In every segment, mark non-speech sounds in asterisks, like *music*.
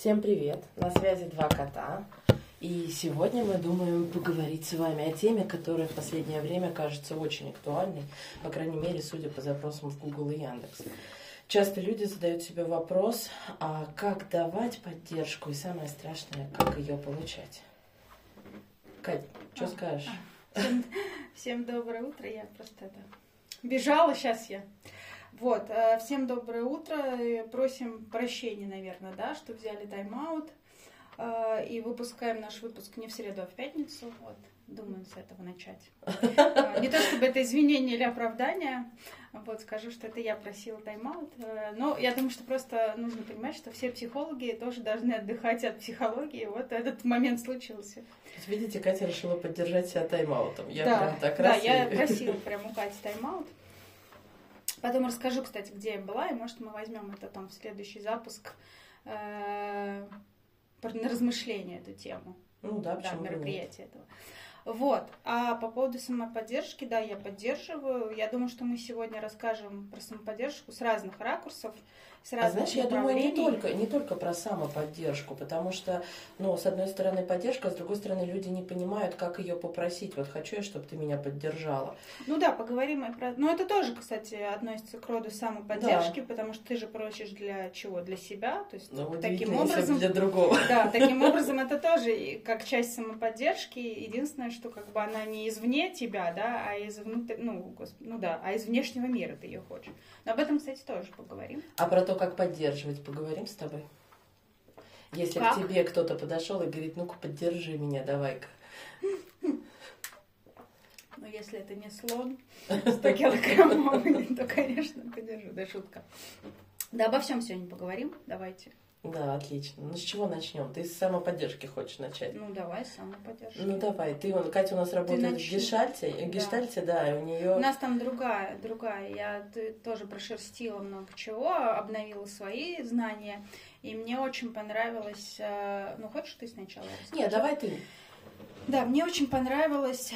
Всем привет! На связи два кота. И сегодня мы думаем поговорить с вами о теме, которая в последнее время кажется очень актуальной, по крайней мере, судя по запросам в Google и Яндекс. Часто люди задают себе вопрос, а как давать поддержку и самое страшное, как ее получать. Кать, что А, скажешь? Всем, всем доброе утро. Я просто это бежала, сейчас я. Вот, э, всем доброе утро. Э, Просим прощения, наверное, да, что взяли тайм-аут. Э, И выпускаем наш выпуск не в среду, а в пятницу. Вот, думаем с этого начать. Не то чтобы это извинение или оправдание. Вот, скажу, что это я просила тайм-аут. Но я думаю, что просто нужно понимать, что все психологи тоже должны отдыхать от психологии. Вот этот момент случился. Видите, Катя решила поддержать себя тайм-аутом. Я да, прям так да, раз я и- просила прям у Кати тайм-аут. Потом расскажу, кстати, где я была, и может мы возьмем это там в следующий запуск э, на размышление эту тему, Ну да, да, мероприятие этого. Вот. А по поводу самоподдержки, да, я поддерживаю. Я думаю, что мы сегодня расскажем про самоподдержку с разных ракурсов, с А знаешь, я думаю, не только, не только про самоподдержку, потому что, ну, с одной стороны поддержка, а с другой стороны люди не понимают, как ее попросить. Вот хочу я, чтобы ты меня поддержала. Ну да, поговорим и про... Ну это тоже, кстати, относится к роду самоподдержки, потому что ты же просишь для чего? Для себя, то есть Но таким образом... для другого. *laughs* Да, таким *laughs* образом это тоже как часть самоподдержки. Единственное, что как бы она не извне тебя, да, а из внутри, ну, гос- ну да, а из внешнего мира ты ее хочешь. Но об этом, кстати, тоже поговорим. А про то, как поддерживать, поговорим с тобой. Если Как? к тебе кто-то подошел и говорит, ну-ка поддержи меня, давай-ка. Но если это не слон 100 килограммовый, *laughs* то, конечно, поддержу. Да, шутка. Да, обо всем сегодня поговорим. Давайте. Да, отлично. Ну с чего начнем? Ты с самоподдержки хочешь начать? Ну, давай, самоподдержка. Ну давай, ты, вон, Катя у нас работает в. Гештальте, Да. Гештальте, да, и у У нее... нас там другая, другая. Я т- тоже прошерстила много чего, обновила свои знания. И мне очень понравилось... э, Ну, хочешь ты сначала? расскажи? Не, давай ты. Да, мне очень понравилось,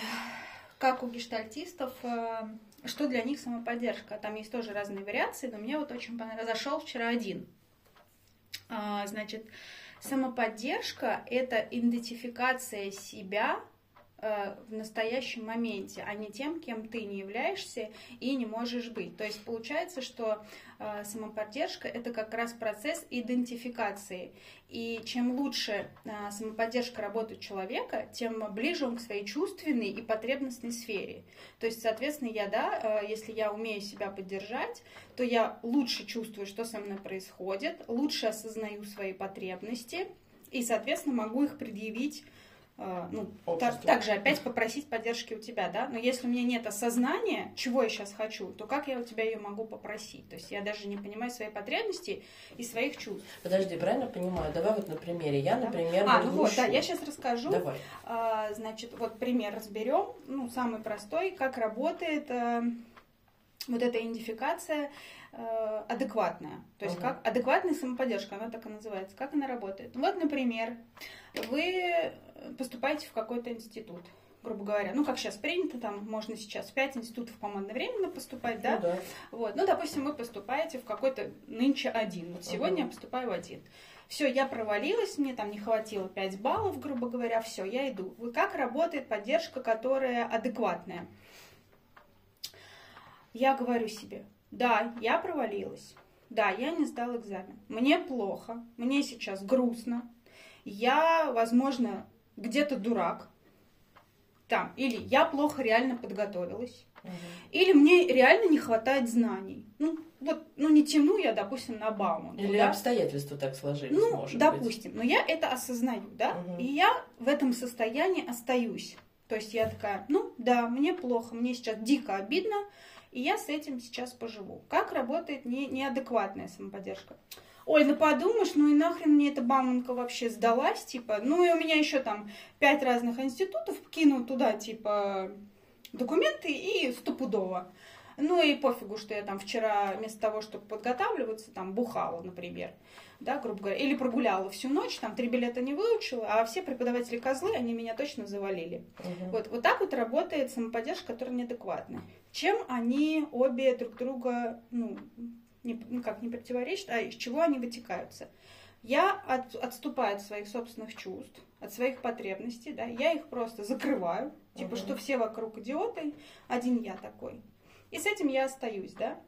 как у гештальтистов, э, что для них самоподдержка. Там есть тоже разные вариации, но мне вот очень понравилось. Зашел вчера один. А, Значит, самоподдержка – это идентификация себя в настоящем моменте, а не тем, кем ты не являешься и не можешь быть. То есть получается, что э, самоподдержка это как раз процесс идентификации. И чем лучше э, самоподдержка работает человека, тем ближе он к своей чувственной и потребностной сфере. То есть, соответственно, я, да, э, если я умею себя поддержать, то я лучше чувствую, что со мной происходит, лучше осознаю свои потребности и, соответственно, могу их предъявить э, ну, так, также опять попросить поддержки у тебя, да, но если у меня нет осознания, чего я сейчас хочу, то как я у тебя ее могу попросить? То есть я даже не понимаю свои потребности и своих чувств. Подожди, правильно понимаю? Давай вот на примере. Я, например, а, ну вот, да, я сейчас расскажу. Давай. А, Значит, вот пример разберем. Ну, самый простой, как работает э, вот эта идентификация э, адекватная. То есть Ага. как адекватная самоподдержка, она так и называется. Как она работает? Вот, например, вы поступаете в какой-то институт, грубо говоря. Ну, как сейчас принято, там можно сейчас пять институтов, по-моему, одновременно поступать, да? Ну да. Вот, ну, допустим, вы поступаете в какой-то нынче один. Вот сегодня Ага. я поступаю в один. Все, я провалилась, мне там не хватило 5 баллов, грубо говоря, все, я иду. Вы как работает поддержка, которая адекватная? Я говорю себе, да, я провалилась, да, я не сдал экзамен, мне плохо, мне сейчас грустно, я, возможно, где-то дурак, там, или я плохо реально подготовилась, Мгм. или мне реально не хватает знаний. Ну, вот, ну не тяну я, допустим, на Бауманку, Или да? обстоятельства так сложились, Ну, может быть. допустим, но я это осознаю, да, Мгм. и я в этом состоянии остаюсь. То есть я такая, ну, да, мне плохо, мне сейчас дико обидно, и я с этим сейчас поживу. Как работает не, неадекватная самоподдержка? Ой, ну подумаешь, ну и нахрен мне эта бауманка вообще сдалась, типа, ну и у меня еще там пять разных институтов, кину туда, типа, документы и стопудово. Ну и пофигу, что я там вчера вместо того, чтобы подготавливаться, там бухала, например, да, грубо говоря, или прогуляла всю ночь, там три билета не выучила, а все преподаватели козлы, они меня точно завалили. Мгм. Вот, вот так вот работает самоподдержка, которая неадекватная. Чем они обе друг друга, ну, не, ну как, не противоречат, а из чего они вытекаются? я от, отступаю от своих собственных чувств, от своих потребностей, да, я их просто закрываю, типа, Мгм. что все вокруг идиоты, один я такой. И с этим я остаюсь, да.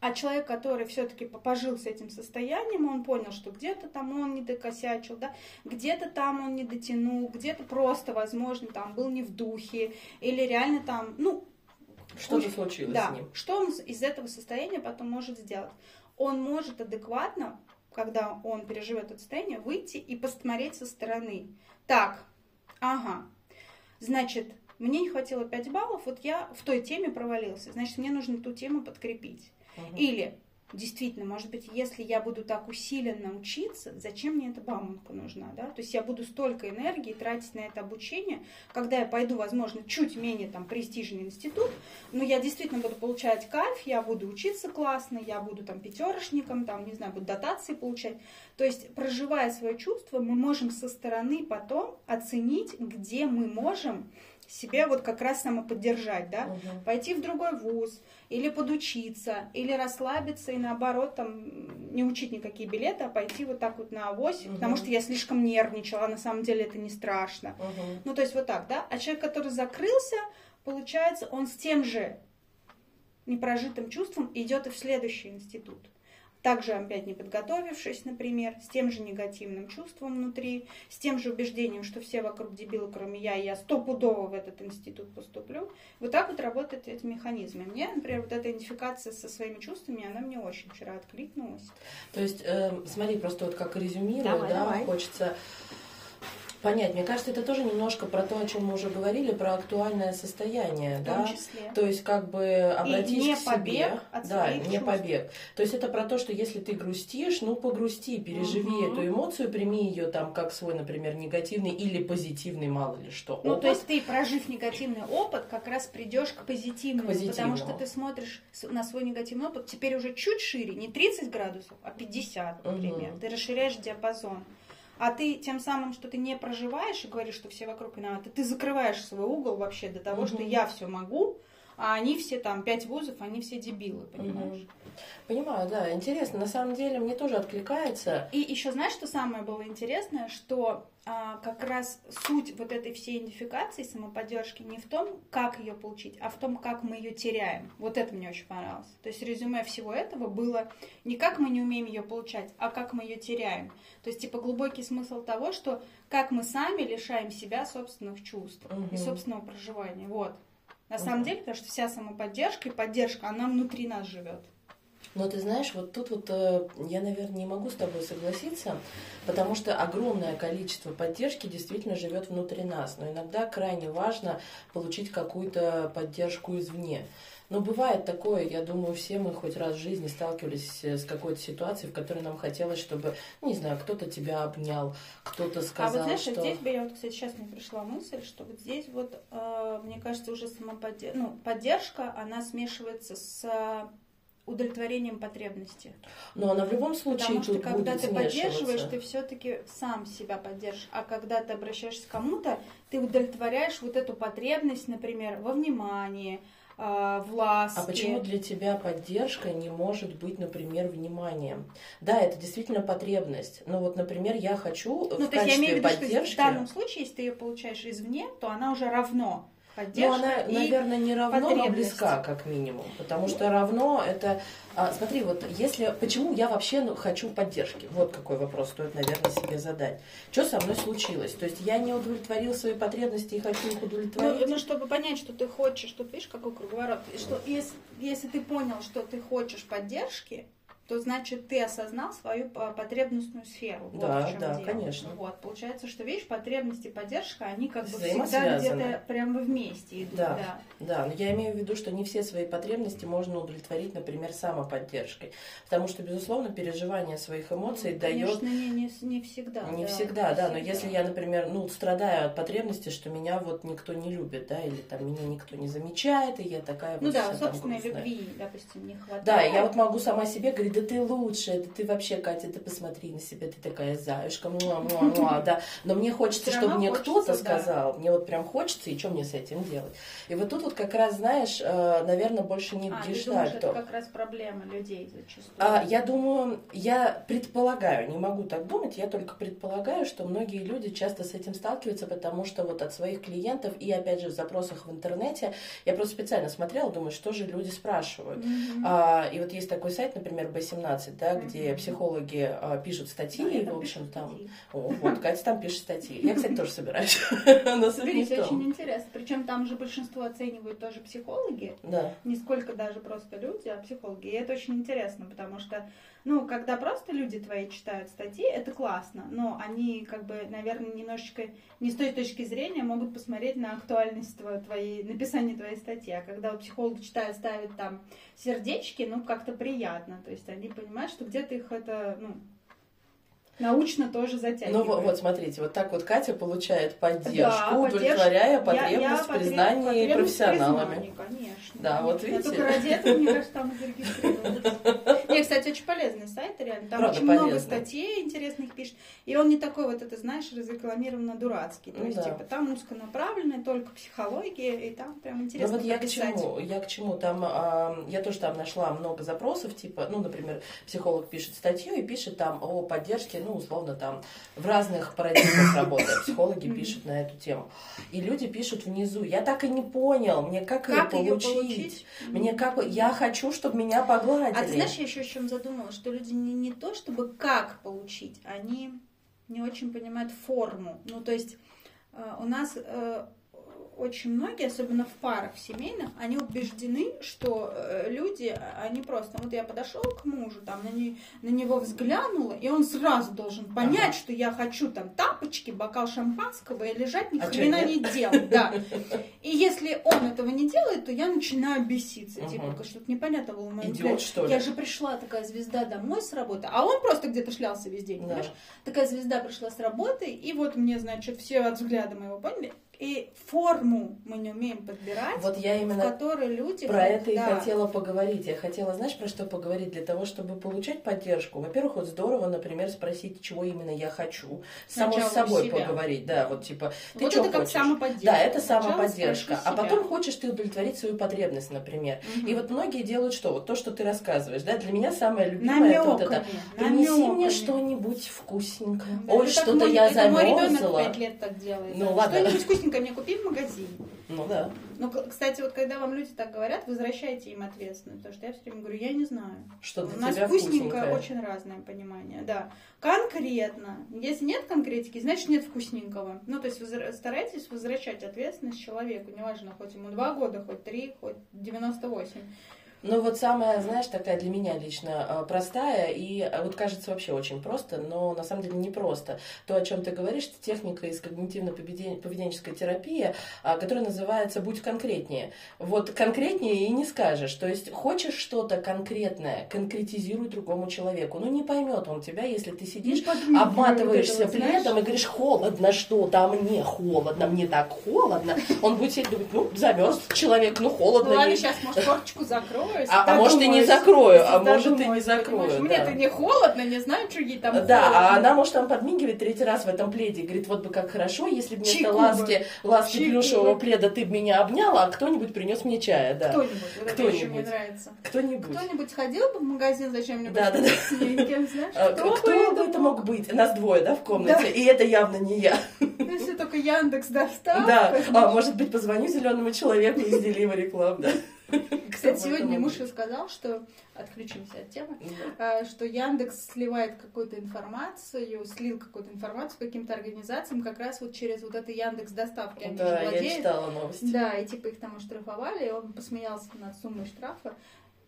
А человек, который все-таки пожил с этим состоянием, он понял, что где-то там он не докосячил, да, где-то там он не дотянул, где-то просто, возможно, там был не в духе, или реально там, ну, Что-то куча- случилось да, с ним. что он из этого состояния потом может сделать? Он может адекватно, когда он переживет это состояние, выйти и посмотреть со стороны. Так, ага, значит, мне не хватило 5 баллов, вот я в той теме провалился, значит, мне нужно ту тему подкрепить. Мгм. Или, действительно, может быть, если я буду так усиленно учиться, зачем мне эта бауманка нужна, да? То есть я буду столько энергии тратить на это обучение, когда я пойду, возможно, чуть менее там престижный институт, но я действительно буду получать кайф, я буду учиться классно, я буду там пятерошником, там, не знаю, буду дотации получать. То есть, проживая свое чувство, мы можем со стороны потом оценить, где мы можем себя вот как раз самоподдержать, да? Мгм. пойти в другой вуз, или подучиться, или расслабиться и наоборот там не учить никакие билеты, а пойти вот так вот на авось, Мгм. потому что я слишком нервничала, а на самом деле это не страшно. Мгм. Ну, то есть вот так, да? А человек, который закрылся, получается, он с тем же непрожитым чувством идет и в следующий институт. Также опять не подготовившись, например, с тем же негативным чувством внутри, с тем же убеждением, что все вокруг дебилы, кроме я, и я стопудово в этот институт поступлю. Вот так вот работают эти механизмы. Мне, например, вот эта идентификация со своими чувствами, она мне очень вчера откликнулась. То есть, эм, смотри, просто вот как резюмирую, Давай, да, давай. хочется понять. Мне кажется, это тоже немножко про то, о чем мы уже говорили, про актуальное состояние, В да. том числе. То есть, как бы обратись не к себе. побег от да, не чувств. побег. То есть это про то, что если ты грустишь, ну погрусти, переживи Мгм. эту эмоцию, прими ее там как свой, например, негативный или позитивный, мало ли что. Ну, опыт. то есть ты, прожив негативный опыт, как раз придешь к позитивному, К позитивному. потому что ты смотришь на свой негативный опыт теперь уже чуть шире, не 30 градусов, а 50, например. Мгм. Ты расширяешь диапазон. А ты тем самым, что ты не проживаешь и говоришь, что все вокруг виноваты, ты закрываешь свой угол вообще до того, что Мгм. я все могу, а они все там, пять вузов, они все дебилы, понимаешь? Понимаю, да, интересно. На самом деле мне тоже откликается. И еще знаешь, что самое было интересное, что а, как раз суть вот этой всей идентификации, самоподдержки не в том, как ее получить, а в том, как мы ее теряем. Вот это мне очень понравилось. То есть резюме всего этого было не как мы не умеем ее получать, а как мы ее теряем. То есть типа глубокий смысл того, что как мы сами лишаем себя собственных чувств и Мгм. собственного проживания. Вот. На самом деле, потому что вся самоподдержка и поддержка, она внутри нас живет. Но ты знаешь, вот тут вот э, я, наверное, не могу с тобой согласиться, потому что огромное количество поддержки действительно живет внутри нас. Но иногда крайне важно получить какую-то поддержку извне. Но бывает такое, я думаю, все мы хоть раз в жизни сталкивались э, с какой-то ситуацией, в которой нам хотелось, чтобы, не знаю, кто-то тебя обнял, кто-то А сказал, вот знаешь, что... здесь бы я вот, кстати, сейчас мне пришла мысль, что вот здесь вот, э, мне кажется, уже самоподдержка, ну, поддержка, она смешивается с удовлетворением потребности. Но она в любом случае Потому что тут когда будет ты поддерживаешь, ты все-таки сам себя поддержишь. А когда ты обращаешься к кому-то, ты удовлетворяешь вот эту потребность, например, во внимании, э, в ласке. А почему для тебя поддержка не может быть, например, вниманием? Да, это действительно потребность. Но вот, например, я хочу Ну, в то есть я имею в виду, что поддержки. в данном случае, если ты ее получаешь извне, то она уже равно Ну, поддержка она, и наверное, не равно, но близка, как минимум. Потому что равно это... а, смотри, вот если... Почему я вообще ну, хочу поддержки? Вот какой вопрос стоит, наверное, себе задать. Что со мной случилось? То есть я не удовлетворил свои потребности и хочу их Ну, удовлетворить? ну, чтобы понять, что ты хочешь, что видишь, какой круговорот, что если, если ты понял, что ты хочешь поддержки, то значит ты осознал свою по- потребностную сферу. Вот Да, в чем да, дело. конечно. Вот, получается, что видишь, потребности поддержка, они как бы всегда где-то прямо вместе идут. Да. Да. Да, но я имею в виду, что не все свои потребности можно удовлетворить, например, самоподдержкой. Потому что, безусловно, переживание своих эмоций дает Конечно, не, не, не всегда. Не да, всегда, не да, но всегда. если я, например, ну, страдаю от потребности, что меня вот никто не любит, да, или там меня никто не замечает, и я такая Ну вот да, собственной любви, допустим, не хватает. Да, я вот могу сама себе говорить, да ты лучшая, да ты вообще, Катя, ты посмотри на себя, ты такая заюшка, муа, муа, муа, да. Но мне хочется, чтобы мне кто-то да. сказал, мне вот прям хочется, и что мне с этим делать? И вот тут вот как раз, знаешь, наверное, больше не А, думаешь, это как раз проблема людей зачастую. А, я думаю, я предполагаю, не могу так думать, я только предполагаю, что многие люди часто с этим сталкиваются, потому что вот от своих клиентов и опять же в запросах в интернете, я просто специально смотрела, думаю, что же люди спрашивают. А, и вот есть такой сайт, например, B17, да, где психологи а, пишут статьи, там в общем, там... статьи. О, вот, Катя там пишет статьи. Я, кстати, тоже собираюсь. *laughs* Но Смотрите, очень интересно. Причем там же большинство оценивают тоже психологи, Да. не сколько даже просто люди, а психологи. И это очень интересно, потому что, ну, когда просто люди твои читают статьи, это классно, но они, как бы, наверное, немножечко не с той точки зрения могут посмотреть на актуальность тво- твоей, написания твоей статьи. А когда психолог читает, ставит там сердечки, ну, как-то приятно. То есть они понимают, что где-то их это, ну, научно тоже Ну затягивает. вот, вот смотрите, вот так вот Катя получает поддержку, Да, удовлетворяя поддержку. Я- я потребность в потреб- потребность профессионалами. признания, конечно. Да, вот Я видите. только ради этого, мне кажется, там *laughs* зарегистрировалась. Не, кстати, очень полезный сайт, реально. Там Правда, очень много полезный. статей интересных пишет. И он не такой вот, это знаешь, разрекламированно дурацкий. То Ну есть, да. типа, там узконаправленная, только психология, и там прям Ну интересно вот я к чему, я к чему, там, а, я тоже там нашла много запросов, типа, ну, например, психолог пишет статью и пишет там о поддержке, ну, условно, там, в разных парадигмах работы, психологи Мгм. пишут на эту тему. И люди пишут внизу, я так и не понял, мне как, Как ее ее получить? получить? Мне как, я хочу, чтобы меня погладили. А ты знаешь, я еще о чем задумалась, что люди не, не то, чтобы как получить, они не очень понимают форму. Ну, то есть э, у нас э, очень многие, особенно в парах семейных, они убеждены, что э, люди, они просто, вот я подошел к мужу, там на, не- на него взглянула, и он сразу должен понять, Ага. что я хочу там тапочки, бокал шампанского и лежать ни А хрена не делать, да. *laughs* И если он этого не делает, то я начинаю беситься, Ага. типа, что-то непонятно было в моем Идиот, что ли? Я же пришла такая звезда домой с работы, а он просто где-то шлялся весь день, Да. понимаешь? Такая звезда пришла с работы, и вот мне, значит, все от взгляда моего поняли. И форму мы не умеем подбирать, Вот я в именно которой люди... Про вот, это и да. хотела поговорить. Я хотела, знаешь, про что поговорить? Для того, чтобы получать поддержку. Во-первых, вот здорово, например, спросить, чего именно я хочу. Само Сначала с собой поговорить. Да, вот типа, ты Вот что это как хочешь? самоподдержка. Да, это Сначала самоподдержка. А потом хочешь ты удовлетворить свою потребность, например. Мгм. И вот многие делают что? Вот то, что ты рассказываешь. Да, для меня самое любимое это вот это. Принеси мне намёками. что-нибудь вкусненькое. Да, Ой, что-то я это мой ребенок замерзла. пять лет так делает. Ну, да. ладно. Что-нибудь вкусненькое мне купи в магазине. Ну да. Ну, кстати, вот когда вам люди так говорят, возвращайте им ответственность. Потому что я все время говорю, я не знаю. Что У нас вкусненькое. очень разное понимание, да. Конкретно. Если нет конкретики, значит нет вкусненького. Ну, то есть старайтесь возвращать ответственность человеку, неважно, хоть ему два года, хоть три, хоть 98. Ну вот самая, знаешь, такая для меня лично э, простая и э, вот кажется вообще очень просто, но на самом деле не просто. То, о чем ты говоришь, это техника из когнитивно-поведенческой терапии, а, которая называется «Будь конкретнее». Вот конкретнее и не скажешь. То есть хочешь что-то конкретное, конкретизируй другому человеку. Ну не поймет он тебя, если ты сидишь, подмигивай обматываешься вот это вот, пледом знаешь. и говоришь, холодно что-то, а мне холодно, мне так холодно. Он будет сидеть думать, ну, замерз человек, ну, холодно. Ну ладно, ей. сейчас, может, форточку закрою. А- а может, и не закрою, а может, и не закрою, да. Мне-то не холодно, не знаю, что ей там Да, а холодно. она может там подмигивать третий раз в этом пледе говорит, вот бы как хорошо, если бы вместо ласки, ласки Чайку плюшевого пледа ты бы меня обняла, а кто-нибудь принес мне чая, да. Кто-нибудь, вот это мне Кто-нибудь. нравится. Кто-нибудь. Кто-нибудь ходил бы в магазин, зачем мне Да, да, да. А, Кто, Кто, бы это мог быть? Нас двое, да, в комнате? Да. И это явно не я. Ну, Если только Яндекс доставка. Да. А, может быть, позвоню зеленому человеку из Delivery Club, да. *laughs* Кстати, сегодня муж рассказал, что отключимся от темы, а, что Яндекс сливает какую-то информацию, слил какую-то информацию каким-то организациям как раз вот через вот это Яндекс доставки. Они Да, я читала новости. Да, и типа их там оштрафовали, и он посмеялся над суммой штрафа.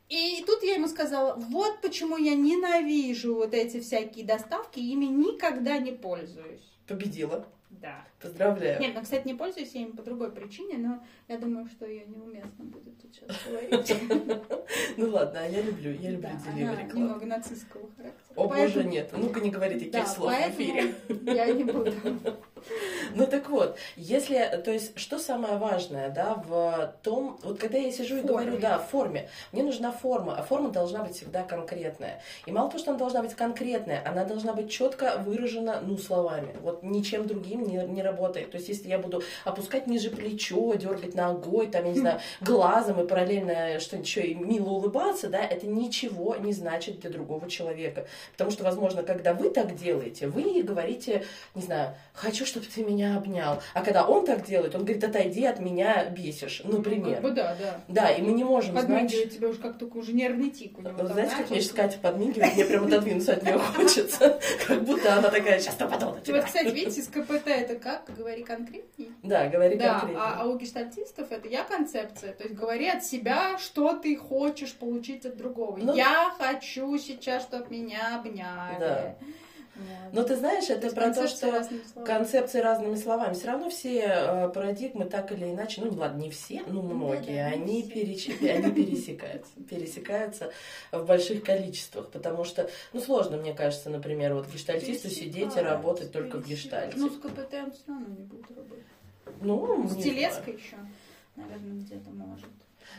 И тут я ему сказала, вот почему я ненавижу вот эти всякие доставки, ими никогда не пользуюсь. Победила. Да. Поздравляю. Нет, ну, кстати, не пользуюсь я им по другой причине, но я думаю, что ее неуместно будет тут сейчас говорить. *laughs* Ну ладно, а я люблю, я люблю Club. немного нацистского характера. О боже, нет. Ну-ка не говори таких Да, слов в эфире. Я не буду. *laughs* *laughs* Ну так вот, если, то есть, что самое важное, да, в том, вот когда я сижу и Форме. говорю, да, в форме, мне нужна форма, а форма должна быть всегда конкретная. И мало того, что она должна быть конкретная, она должна быть четко выражена, ну, словами. Вот ничем другим не, не работает. То есть, если я буду опускать ниже плечо, дергать ногой, там, я не знаю, *laughs* глазом и параллельно что-нибудь еще и мило улыбаться, да, это ничего не значит для другого человека. Потому что, возможно, когда вы так делаете, вы говорите, не знаю, хочу, чтобы ты меня обнял. А когда он так делает, он говорит, отойди от меня, бесишь, Ну, например. как бы да, да. Да, и мы не можем знать... Подмигивает тебе уж как только уже нервный тик у него. Там знаете, как мне сейчас. Катя подмигивает, мне прям отодвинуться от нее хочется. *laughs* Как будто она такая, сейчас нападу на Вот, тебя. кстати, видите, *laughs* с КПТ это как? Говори конкретней. Да, говори Да, конкретно. а, а у гештальтистов это я концепция. То есть говори от себя, что ты хочешь получить от другого. Ну- я хочу сейчас, чтобы меня обняли. Но ты знаешь, это про то, что разными словами. концепции разными словами. Все равно все э, парадигмы так или иначе, ну ладно, не все, но Ну, многие, они, они пересекаются, пересекаются в больших количествах, потому что, ну сложно, мне кажется, например, вот гештальтисту сидеть и работать только в гештальте. Ну, с КПТ он все равно не будет работать. Ну, С не телеской еще, наверное, где-то может.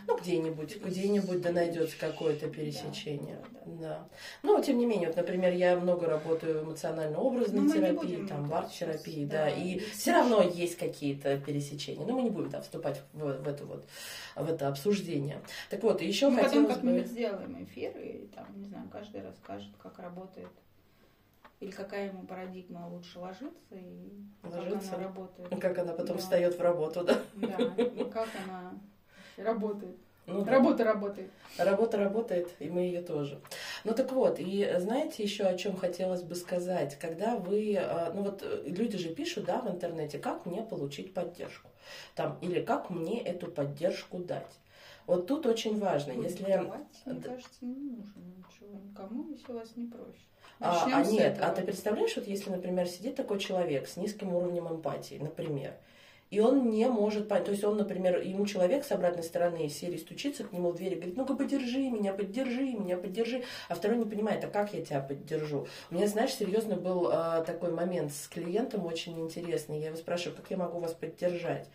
Ну, где-нибудь, где-нибудь да найдется какое-то пересечение. Да, Да. Но, тем не менее, вот, например, я много работаю в эмоционально-образной Ну, мы терапии, там, в арт-терапии, да, да, и и все равно есть какие-то пересечения. Но мы не будем там вступать в, в это вот, в это обсуждение. Так вот, еще Мы потом хотелось бы... как-нибудь сделаем эфир, и там, не знаю, каждый расскажет, как работает. Или какая ему парадигма лучше ложится, и Ложится? как она работает. Как она потом Да. встает в работу, да? Да, и как она работает. Ну, да. Работа работает. Работа работает, и мы ее тоже. Ну так вот, и знаете еще о чем хотелось бы сказать? Когда вы, э, ну вот э, люди же пишут, да, в интернете, как мне получить поддержку, там, или как мне эту поддержку дать. Вот тут очень важно, Ой, если... давать, мне да. кажется, не нужно ничего никому, если вас не просят. А, Начнем а нет, этого. а ты представляешь, вот если, например, сидит такой человек с низким уровнем эмпатии, например, и он не может понять, то есть он, например, ему человек с обратной стороны серии стучится к нему в дверь и говорит, ну-ка поддержи меня, поддержи меня, поддержи, а второй не понимает, а как я тебя поддержу? У меня, знаешь, серьезно был э, такой момент с клиентом очень интересный, я его спрашиваю, как я могу вас поддержать?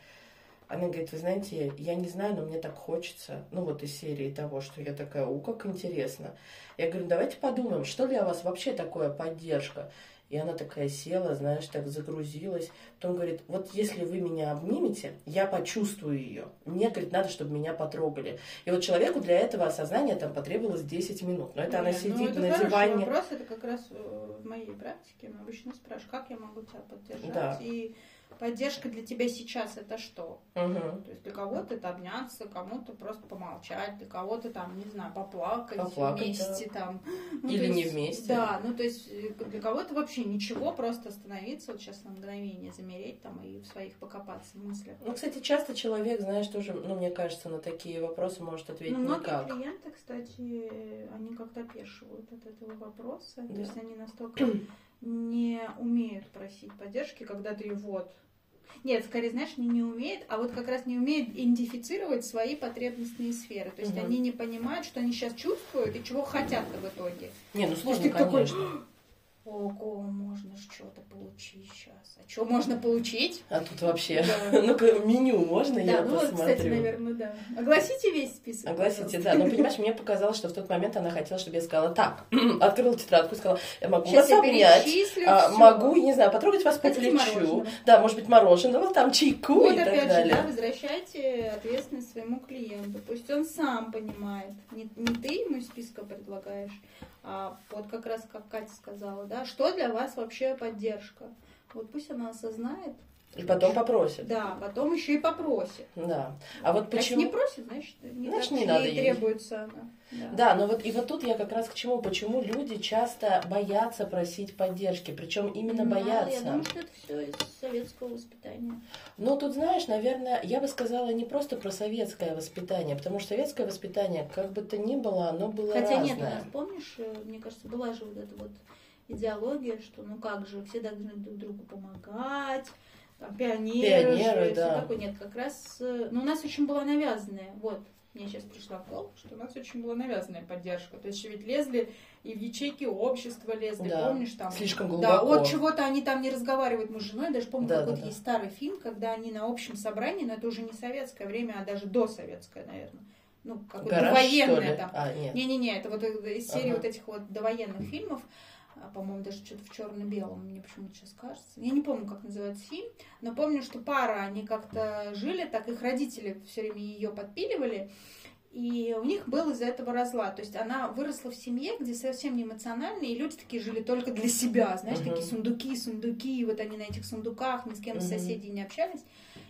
Она говорит, вы знаете, я не знаю, но мне так хочется. Ну вот из серии того, что я такая, у, как интересно. Я говорю, давайте подумаем, что для вас вообще такое поддержка? И она такая села, знаешь, так загрузилась. Потом говорит, вот если вы меня обнимете, я почувствую ее. Мне, говорит, надо, чтобы меня потрогали. И вот человеку для этого осознания там потребовалось 10 минут. Но это она Нет, ну, сидит это на диване. вопрос, это как раз э, в моей практике мы обычно спрашивают, как я могу тебя поддержать? Да. И поддержка для тебя сейчас это что? Мгм. То есть для кого-то это обняться, кому-то просто помолчать, для кого-то там, не знаю, поплакать, Поплакать, вместе там. Ну, Или то не есть, вместе. Да, ну то есть э, для кого-то вообще ничего, просто остановиться, вот сейчас на мгновение замереть там и в своих покопаться в мыслях. Ну, кстати, часто человек, знаешь, тоже, ну, мне кажется, на такие вопросы может ответить Ну, многие никак. клиенты, кстати, они как-то опешивают от этого вопроса. Да. То есть они настолько *clears throat* не умеют просить поддержки, когда ты вот. Нет, скорее, знаешь, не не умеют, а вот как раз не умеют идентифицировать свои потребностные сферы. То есть Мгм. они не понимают, что они сейчас чувствуют и чего хотят в итоге. Не, ну сложно, ты такой, конечно. Ого, можно что-то получить сейчас. А что можно получить? А тут вообще, Да. *laughs* ну-ка, меню можно я да, ну вот, посмотрю? кстати, наверное, да. Огласите весь список. Огласите, да. Но понимаешь, мне показалось, что в тот момент она хотела, чтобы я сказала так. *clears throat* Открыла тетрадку и сказала, я могу Сейчас вас я обнять. а, могу, не знаю, потрогать вас по Хотите плечу. Да, может быть, мороженого, там чайку Вот и так опять же, далее. да, возвращайте ответственность своему клиенту. Пусть он сам понимает. Не, не ты ему из списка предлагаешь, а вот как раз, как Катя сказала, да, что для вас вообще поддержка. Вот пусть она осознает, И потом попросит. да, потом еще и попросит. Да. А вот Если почему... не просит, значит, не, Значит, так не надо ей требуется. Да. Да, но вот и вот тут я как раз к чему, почему люди часто боятся просить поддержки, причем именно Ну, боятся. Я думаю, что это все из советского воспитания. Но тут, знаешь, наверное, я бы сказала не просто про советское воспитание, потому что советское воспитание, как бы то ни было, оно было Хотя разное. нет, у нас, помнишь, э, мне кажется, была же вот эта вот идеология, что ну как же, все должны друг другу помогать, там, пионеры, Пионеры, же, да. все такое. Нет, как раз, э, ну у нас очень была навязанная, вот, мне сейчас пришла в голову, что у нас очень была навязанная поддержка. То есть ведь лезли и в ячейки общества лезли, Да. помнишь там? Слишком глубоко. Да, от чего-то они там не разговаривают муж с женой. Даже помню, Да, какой-то да, да. есть старый фильм, когда они на общем собрании, но это уже не советское время, а даже досоветское, наверное. Ну, какое-то военное там. А. Не-не-не, это вот из серии Ага. вот этих вот довоенных фильмов, по-моему, даже что-то в черно-белом, мне почему-то сейчас кажется. Я не помню, как называется фильм, но помню, что пара, они как-то жили, так их родители все время ее подпиливали, и у них был из-за этого разлад. То есть она выросла в семье, где совсем не эмоциональные, и люди такие жили только для себя. Знаешь, Мгм. такие сундуки, сундуки, и вот они на этих сундуках ни с кем из Мгм. соседей не общались.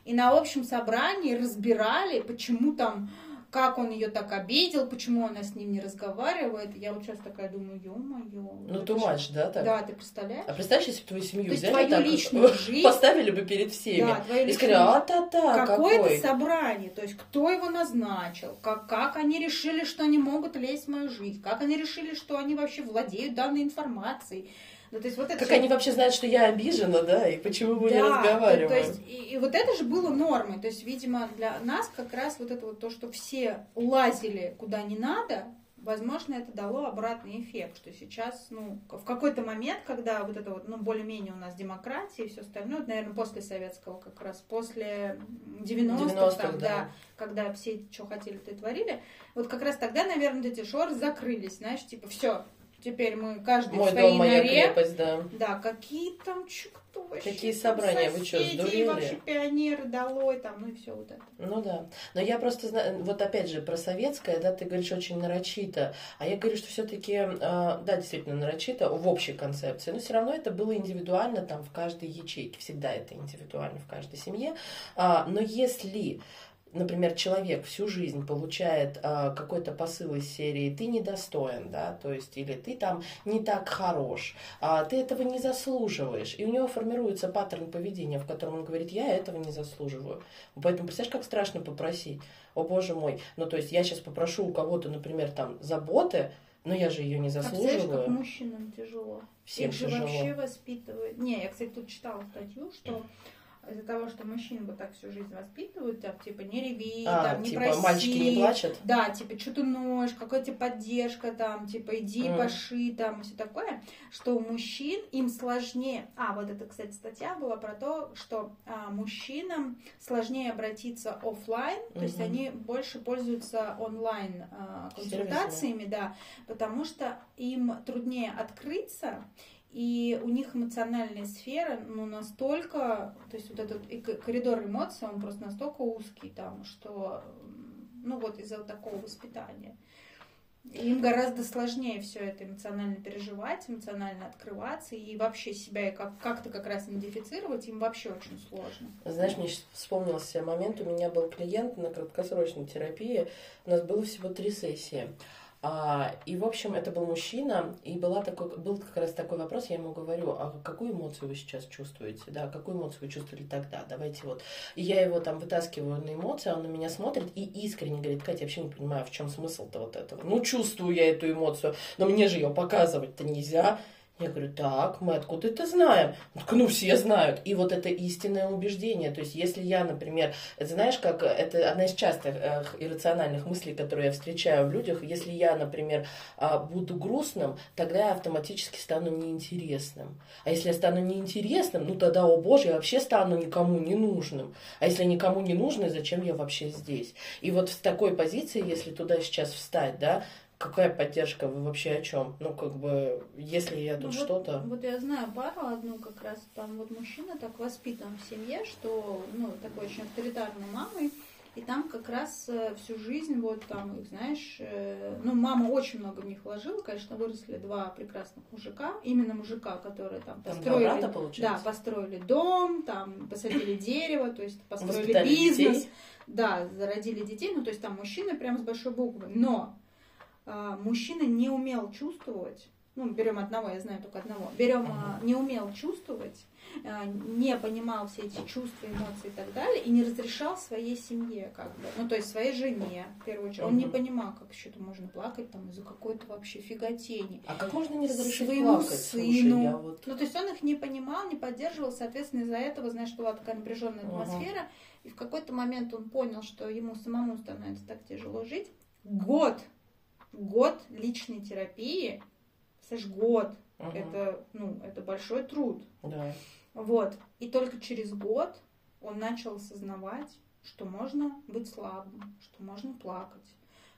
И на общем собрании разбирали, почему там, как он ее так обидел, почему она с ним не разговаривает. Я вот сейчас такая думаю, ё-моё. Ну, это too ж- much, да, так? Да, ты представляешь? А представь, если бы твою семью То взяли твою так, личную жизнь- *laughs* поставили бы перед всеми. Да, твою и личную сказали, а та-та, Какое-то какой. собрание, то есть кто его назначил, как, как они решили, что они могут лезть в мою жизнь, как они решили, что они вообще владеют данной информацией. Ну, то есть вот это Как всё- они вообще знают, что я обижена, да, и почему мы не Да, разговариваем? То, то есть, и, и вот это же было нормой. То есть, видимо, для нас как раз вот это вот то, что все лазили куда не надо, возможно, это дало обратный эффект, что сейчас, ну, в какой-то момент, когда вот это вот, ну, более-менее у нас демократия и все остальное, наверное, после советского как раз, после 90-х, 90-х, там, да. да, когда все что хотели, то и творили, вот как раз тогда, наверное, эти шоры закрылись, знаешь, типа, все, теперь мы каждый в Мой своей дом, моя норе, крепость, да. да, какие там чё, кто вообще Какие собрания? Вы чё, соседи, сдурели? вообще пионеры долой, там, ну и все вот это. Ну да. Но я просто знаю, вот опять же, про советское, да, ты говоришь очень нарочито. А я говорю, что все-таки, да, действительно нарочито в общей концепции, но все равно это было индивидуально там в каждой ячейке. Всегда это индивидуально в каждой семье. А, но если например, человек всю жизнь получает а, какой-то посыл из серии «ты недостоин», да, то есть, или «ты там не так хорош», а, «ты этого не заслуживаешь», и у него формируется паттерн поведения, в котором он говорит «я этого не заслуживаю». Поэтому, представляешь, как страшно попросить? О, боже мой, ну, то есть, я сейчас попрошу у кого-то, например, там, заботы, но я же ее не А представляешь, как заслуживаю. мужчинам тяжело. Всем Их же тяжело. вообще воспитывают. Не, я, кстати, тут читала статью, что из-за того, что мужчин вот так всю жизнь воспитывают, там, типа, не реви, А, там, не типа, проси. мальчики не плачут? Да, типа, что ты ноешь, какая тебе поддержка, там, типа, иди Мгм. поши, там, и все такое, что у мужчин им сложнее... А, вот это, кстати, статья была про то, что а, мужчинам сложнее обратиться оффлайн, то есть они больше пользуются онлайн а, консультациями, да, потому что им труднее открыться, и у них эмоциональная сфера, ну, настолько, то есть вот этот коридор эмоций, он просто настолько узкий там, что, ну, вот из-за вот такого воспитания. Им гораздо сложнее все это эмоционально переживать, эмоционально открываться и вообще себя как- как-то как раз идентифицировать им вообще очень сложно. Знаешь, мне вспомнился момент, у меня был клиент на краткосрочной терапии, у нас было всего три сессии. А, и, в общем, это был мужчина, и была такой, был как раз такой вопрос, я ему говорю, а какую эмоцию вы сейчас чувствуете, да, какую эмоцию вы чувствовали тогда, давайте вот. И я его там вытаскиваю на эмоции, он на меня смотрит и искренне говорит, Катя, я вообще не понимаю, в чем смысл-то вот этого. Ну, чувствую я эту эмоцию, но мне же ее показывать-то нельзя. Я говорю, так, мы откуда это знаем? Ну, все знают. И вот это истинное убеждение. То есть, если я, например, знаешь, как это одна из частых э, иррациональных мыслей, которые я встречаю в людях. Если я, например, а, буду грустным, тогда я автоматически стану неинтересным. А если я стану неинтересным, ну тогда, о боже, я вообще стану никому не нужным. А если никому не нужный, зачем я вообще здесь? И вот в такой позиции, если туда сейчас встать, да, какая поддержка, вы вообще о чем? Ну, как бы, если я тут Ну, вот- что-то... Вот я знаю пару одну как раз, там вот мужчина так воспитан в семье, что, ну, такой очень авторитарной мамой, и там как раз э, всю жизнь вот там их, знаешь, э, ну, мама очень много в них вложила, конечно, выросли два прекрасных мужика, именно мужика, которые там Там построили... брата, Да, построили дом, там посадили дерево, то есть построили Воспитали бизнес, детей? да, зародили детей, ну то есть там мужчина прям с большой буквы, но мужчина не умел чувствовать, ну, берем одного, я знаю только одного, берем, а, не умел чувствовать, а, не понимал все эти чувства, эмоции и так далее, и не разрешал своей семье, как бы, ну, то есть своей жене, в первую очередь. Он не понимал, как еще-то можно плакать там из-за какой-то вообще фиготени. А как можно не разрешить Своему плакать? сыну. Слушай, вот... Ну, то есть он их не понимал, не поддерживал, соответственно, из-за этого, знаешь, была такая напряженная атмосфера, и в какой-то момент он понял, что ему самому становится так тяжело жить. Год, год личной терапии, слышь, год, Мгм. это, ну, это большой труд. Да. Вот. И только через год он начал осознавать, что можно быть слабым, что можно плакать,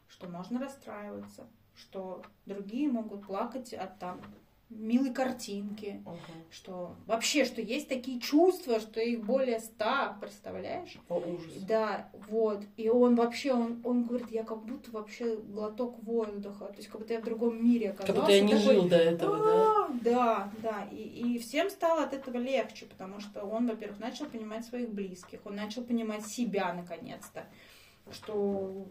что можно расстраиваться, что другие могут плакать от там милой картинки, Мгм. что вообще, что есть такие чувства, что их более ста, представляешь? О, ужас. Да, вот. И он вообще, он, он говорит, я как будто вообще глоток воздуха, то есть как будто я в другом мире оказался. Как будто я не такой, жил до этого, да? «А, Да, да. И, и всем стало от этого легче, потому что он, во-первых, начал понимать своих близких, он начал понимать себя наконец-то. Что,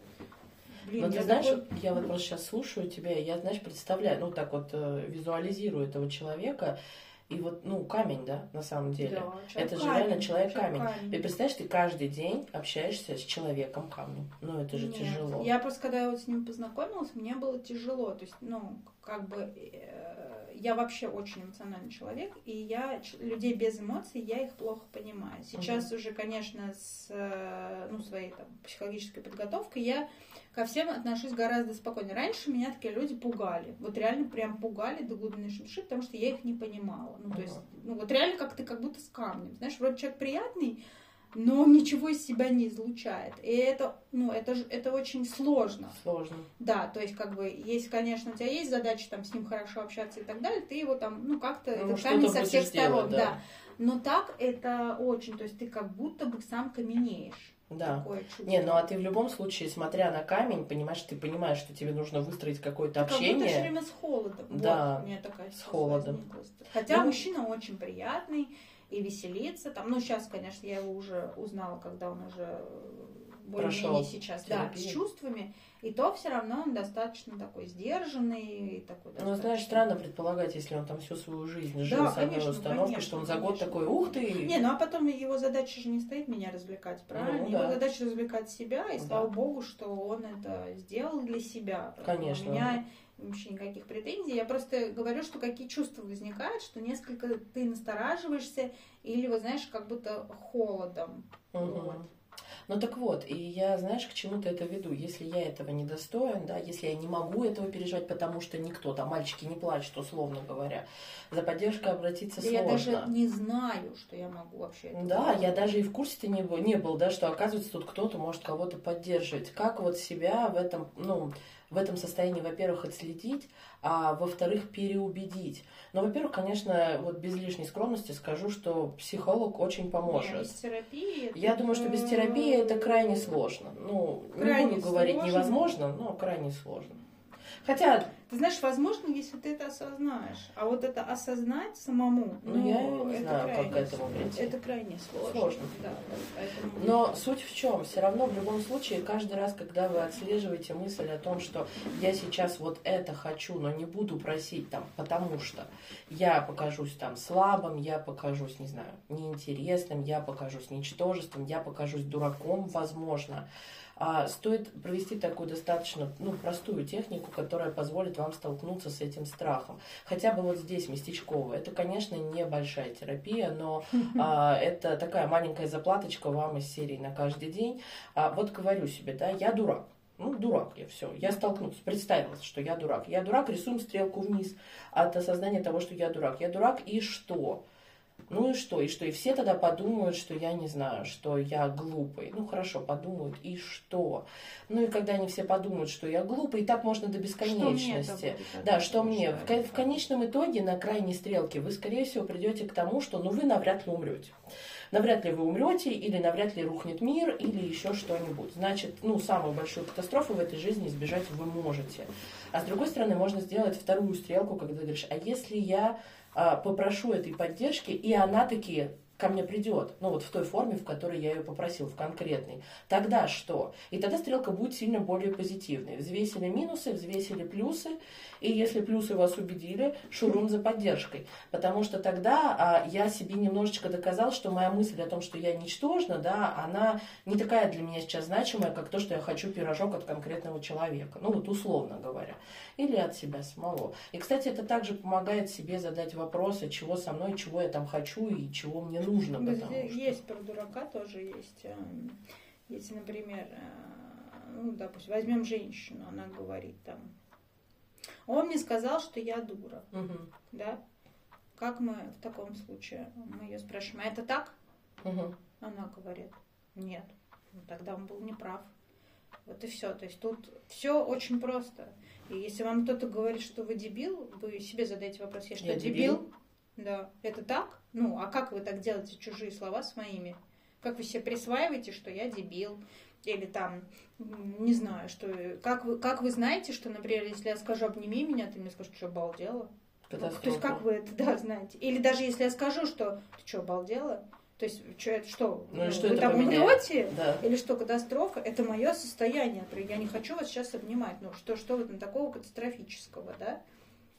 блин, Но ты знаешь, такой- я вот просто сейчас слушаю тебя, и я, знаешь, представляю, ну так вот э, визуализирую этого человека, и вот, ну, камень, да, на самом деле. Да, Это же реально человек-камень. человек-камень. Ты представляешь, ты каждый день общаешься с человеком камнем. Ну, это же Нет. тяжело. Я просто, когда я вот с ним познакомилась, мне было тяжело. То есть, ну, как бы, э, я вообще очень эмоциональный человек, и я людей без эмоций, я их плохо понимаю. Сейчас уже, конечно, с э, ну, своей там, психологической подготовкой я ко всем отношусь гораздо спокойнее. Раньше меня такие люди пугали. Вот реально прям пугали до глубины души, потому что я их не понимала. Ну, то есть, ну, вот реально как ты как будто с камнем. Знаешь, вроде человек приятный, но он ничего из себя не излучает. И это, ну, это, ж- это очень сложно. Сложно. Да, то есть, как бы, есть, конечно, у тебя есть задача там с ним хорошо общаться и так далее, ты его там, ну, как-то, Ну, это что-то камень со всех сторон, делать, да. да. Но так это очень, то есть ты как будто бы сам каменеешь. Да. Такое чувство. Не, ну а ты в любом случае, смотря на камень, понимаешь, ты понимаешь, что тебе нужно выстроить какое-то Как будто все общение. время с холодом. Да, Вот, у меня такая с холодом. возникла. Хотя Ну, мужчина очень приятный и веселится. Там, ну, сейчас, конечно, я его уже узнала, когда он уже более-менее сейчас, да, с терапию. чувствами. И то все равно он достаточно такой сдержанный и такой Ну, знаешь, странно предполагать, если он там всю свою жизнь жил Да, с одной конечно, установкой, конечно, что он за год конечно. такой, ух ты! Не, ну а потом его задача же не стоит меня развлекать, правильно? Ну, Его да. задача развлекать себя, и Да. слава богу, что он это сделал для себя. Конечно. У меня вообще никаких претензий. Я просто говорю, что какие чувства возникают, что несколько ты настораживаешься, или, вот знаешь, как будто холодом. Мгм. Вот. Ну так вот, и я, знаешь, к чему-то это веду. Если я этого не достоин, да, если я не могу этого переживать, потому что никто, там, мальчики не плачут, условно говоря, за поддержкой обратиться Да я даже сложно. не знаю, что я могу вообще это Да, сделать. я даже и в курсе-то не был, не был, да, что оказывается тут кто-то может кого-то поддерживать. Как вот себя в этом, ну, в этом состоянии, во-первых, отследить, а во-вторых, переубедить. Ну, во-первых, конечно, вот без лишней скромности скажу, что психолог очень поможет. без терапии Я думаю, что без терапии это крайне сложно. Ну, Крайне не буду говорить сложно. невозможно, но крайне сложно. Хотя, Ты знаешь, возможно, если ты это осознаешь. А вот это осознать самому, ну, я не это знаю, как к крайне этому прийти. Это крайне сложно. Сложно. Да, поэтому... Но суть в чем? Все равно в любом случае, каждый раз, когда вы отслеживаете мысль о том, что я сейчас вот это хочу, но не буду просить там, потому что я покажусь там слабым, я покажусь, не знаю, неинтересным, я покажусь ничтожеством, я покажусь дураком, возможно. А, стоит провести такую достаточно ну, простую технику, которая позволит вам столкнуться с этим страхом. Хотя бы вот здесь, местечково. Это, конечно, небольшая терапия, но *laughs* а, это такая маленькая заплаточка вам из серии на каждый день. А, вот говорю себе, да, я дурак. Ну, дурак я, все. Я столкнулся, представилась, что я дурак. Я дурак, рисуем стрелку вниз от осознания того, что я дурак. Я дурак, и что? Ну и что? И что? И все тогда подумают, что я не знаю, что я глупый. Ну хорошо, подумают, и что? Ну и когда они все подумают, что я глупый, и так можно до бесконечности. Да, что мне? В, в конечном итоге, на крайней стрелке, вы, скорее всего, придете к тому, что ну, вы навряд ли умрете. Навряд ли вы умрете, или навряд ли рухнет мир, или еще что-нибудь. Значит, ну, самую большую катастрофу в этой жизни избежать вы можете. А с другой стороны, можно сделать вторую стрелку, когда ты говоришь, а если я попрошу этой поддержки, и она таки ко мне придет, ну вот в той форме, в которой я ее попросил, в конкретной, тогда что? И тогда стрелка будет сильно более позитивной. Взвесили минусы, взвесили плюсы, и если плюсы вас убедили, шурум за поддержкой. Потому что тогда а, я себе немножечко доказал, что моя мысль о том, что я ничтожна, да, она не такая для меня сейчас значимая, как то, что я хочу пирожок от конкретного человека. Ну вот условно говоря. Или от себя самого. И, кстати, это также помогает себе задать вопросы, чего со мной, чего я там хочу и чего мне нужно. Потому есть что... про дурака тоже есть. Эм, если, например, э, ну, допустим, возьмем женщину, она говорит там, он мне сказал, что я дура. Угу. Да? Как мы в таком случае? Мы ее спрашиваем, а это так? Угу. Она говорит, нет. Ну, тогда он был неправ. Вот и все. То есть тут все очень просто. И если вам кто-то говорит, что вы дебил, вы себе задаете вопрос, я что, я дебил? дебил? Да. Это так? Ну, а как вы так делаете чужие слова своими? Как вы себе присваиваете, что я дебил? Или там, не знаю, что... Как вы, как вы знаете, что, например, если я скажу «обними меня», ты мне скажешь, что обалдела? Ну, то есть как вы это, да, знаете? Или даже если я скажу, что ты что, обалдела? То есть, что, это, что, ну, что вы это там умрете? Да. Или что, катастрофа? Это мое состояние. Я не хочу вас сейчас обнимать. Ну, что, что в этом такого катастрофического, да?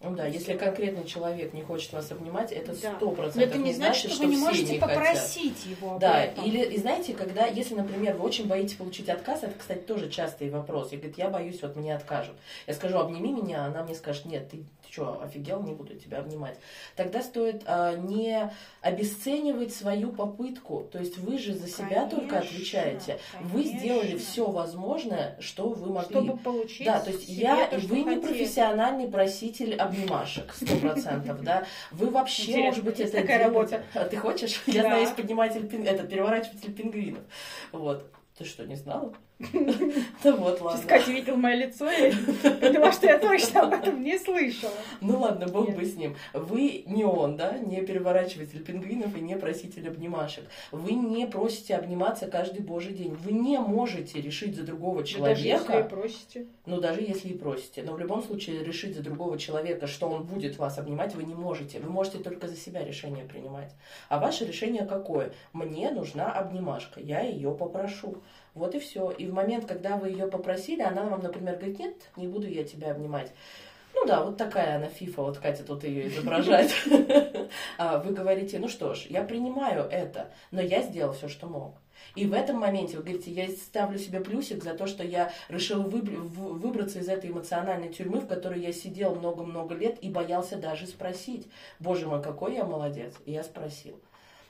Ну да, если конкретный человек не хочет вас обнимать, это сто процентов. Но это не, не значит, что, вы не можете не попросить хотят. его. Да, этом. или и знаете, когда, если, например, вы очень боитесь получить отказ, это, кстати, тоже частый вопрос. И говорит, я боюсь, вот мне откажут. Я скажу, обними меня, она мне скажет, нет, ты что, офигел, не буду тебя обнимать. Тогда стоит а, не обесценивать свою попытку. То есть вы же за себя конечно, только отвечаете. Конечно. Вы сделали все возможное, что вы могли. Чтобы получить. Да, то есть я, то, вы не профессиональный проситель обнимашек, сто процентов, да. Вы вообще, Интересно, может быть, это такая работа. А ты хочешь? *laughs* Я знаю, есть подниматель, этот переворачиватель пингвинов. Вот. Ты что, не знала? *laughs* Да вот, ладно. Сейчас Катя видел мое лицо и поняла, что я точно об этом не слышала. Ну ладно, бог бы с ним. Вы не он, да, не переворачиватель пингвинов и не проситель обнимашек. Вы не просите обниматься каждый божий день. Вы не можете решить за другого человека. Даже если и просите. Ну, даже если и просите. Но в любом случае решить за другого человека, что он будет вас обнимать, вы не можете. Вы можете только за себя решение принимать. А ваше решение какое? Мне нужна обнимашка. Я ее попрошу. Вот и все. И в момент, когда вы ее попросили, она вам, например, говорит, нет, не буду я тебя обнимать. Ну да, вот такая она фифа, вот Катя тут ее изображает. *laughs* А вы говорите, ну что ж, я принимаю это, но я сделал все, что мог. И в этом моменте вы говорите, я ставлю себе плюсик за то, что я решила выбраться из этой эмоциональной тюрьмы, в которой я сидел много-много лет и боялся даже спросить. Боже мой, какой я молодец. И я спросил.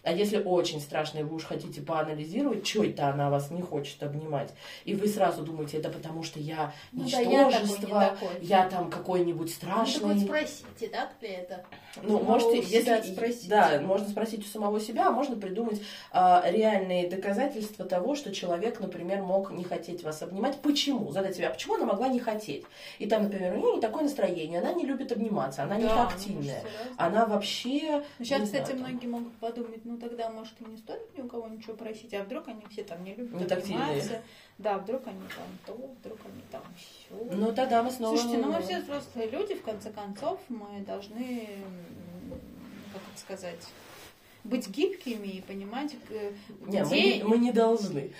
А если очень страшно, и вы уж хотите поанализировать, что это она вас не хочет обнимать, и вы сразу думаете, это потому что я ну, ничтожество, да, я, такой, я там какой-нибудь страшный. Ну, спросите, так ли это? Ну, можете, если, спросить. да, можно спросить у самого себя, а можно придумать а, реальные доказательства того, что человек, например, мог не хотеть вас обнимать. Почему? Задать себе, а почему она могла не хотеть? И там, например, у нее не такое настроение, она не любит обниматься, она да, не активная, она вообще... Ну, сейчас, кстати, знаю, многие могут подумать, ну, ну тогда, может, и не стоит ни у кого ничего просить, а вдруг они все там не любят не обниматься. Да, вдруг они там то, вдруг они там все. Ну тогда мы снова... Слушайте, ну мы все взрослые люди, в конце концов, мы должны, как это сказать, быть гибкими и понимать, где... Не, мы, мы не должны.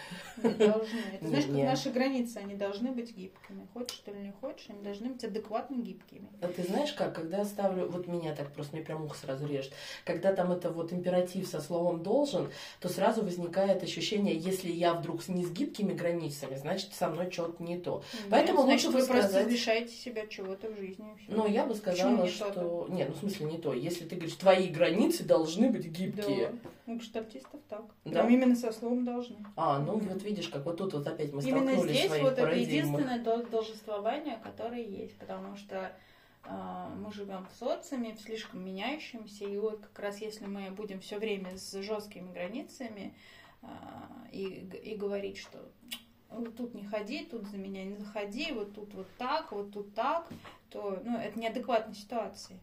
Не должны. Это знаешь, как наши границы, они должны быть гибкими. Хочешь ты или не хочешь, они должны быть адекватно гибкими. А ты знаешь как, когда ставлю, вот меня так просто, мне прям ухо сразу режет, когда там это вот императив со словом «должен», то сразу возникает ощущение, если я вдруг не с гибкими границами, значит, со мной что-то не то. Нет, Поэтому значит, лучше вы сказать... просто лишаете себя чего-то в жизни. Ну, я бы сказала, не что... То? Нет, ну, в смысле не то. Если ты говоришь, твои границы должны быть гибкие. Да. У гештальтистов так. Да? Там именно со словом должны. А, ну вот видишь, как вот тут вот опять мы Именно столкнулись здесь вот это единственное должествование, которое есть, потому что э, мы живем в социуме, в слишком меняющемся, и вот как раз если мы будем все время с жесткими границами э, и, и говорить, что вот тут не ходи, тут за меня не заходи, вот тут вот так, вот тут так, то ну, это неадекватная ситуация.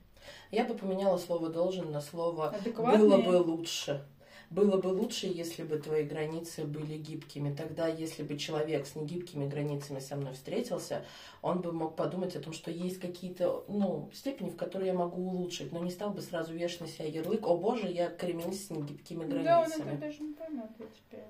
Я бы поменяла слово должен на слово было бы лучше Было бы лучше, если бы твои границы были гибкими. Тогда, если бы человек с негибкими границами со мной встретился, он бы мог подумать о том, что есть какие-то ну, степени, в которые я могу улучшить, но не стал бы сразу вешать на себя ярлык, о боже, я кремень с негибкими границами. Да, он это даже не поймет, я тебе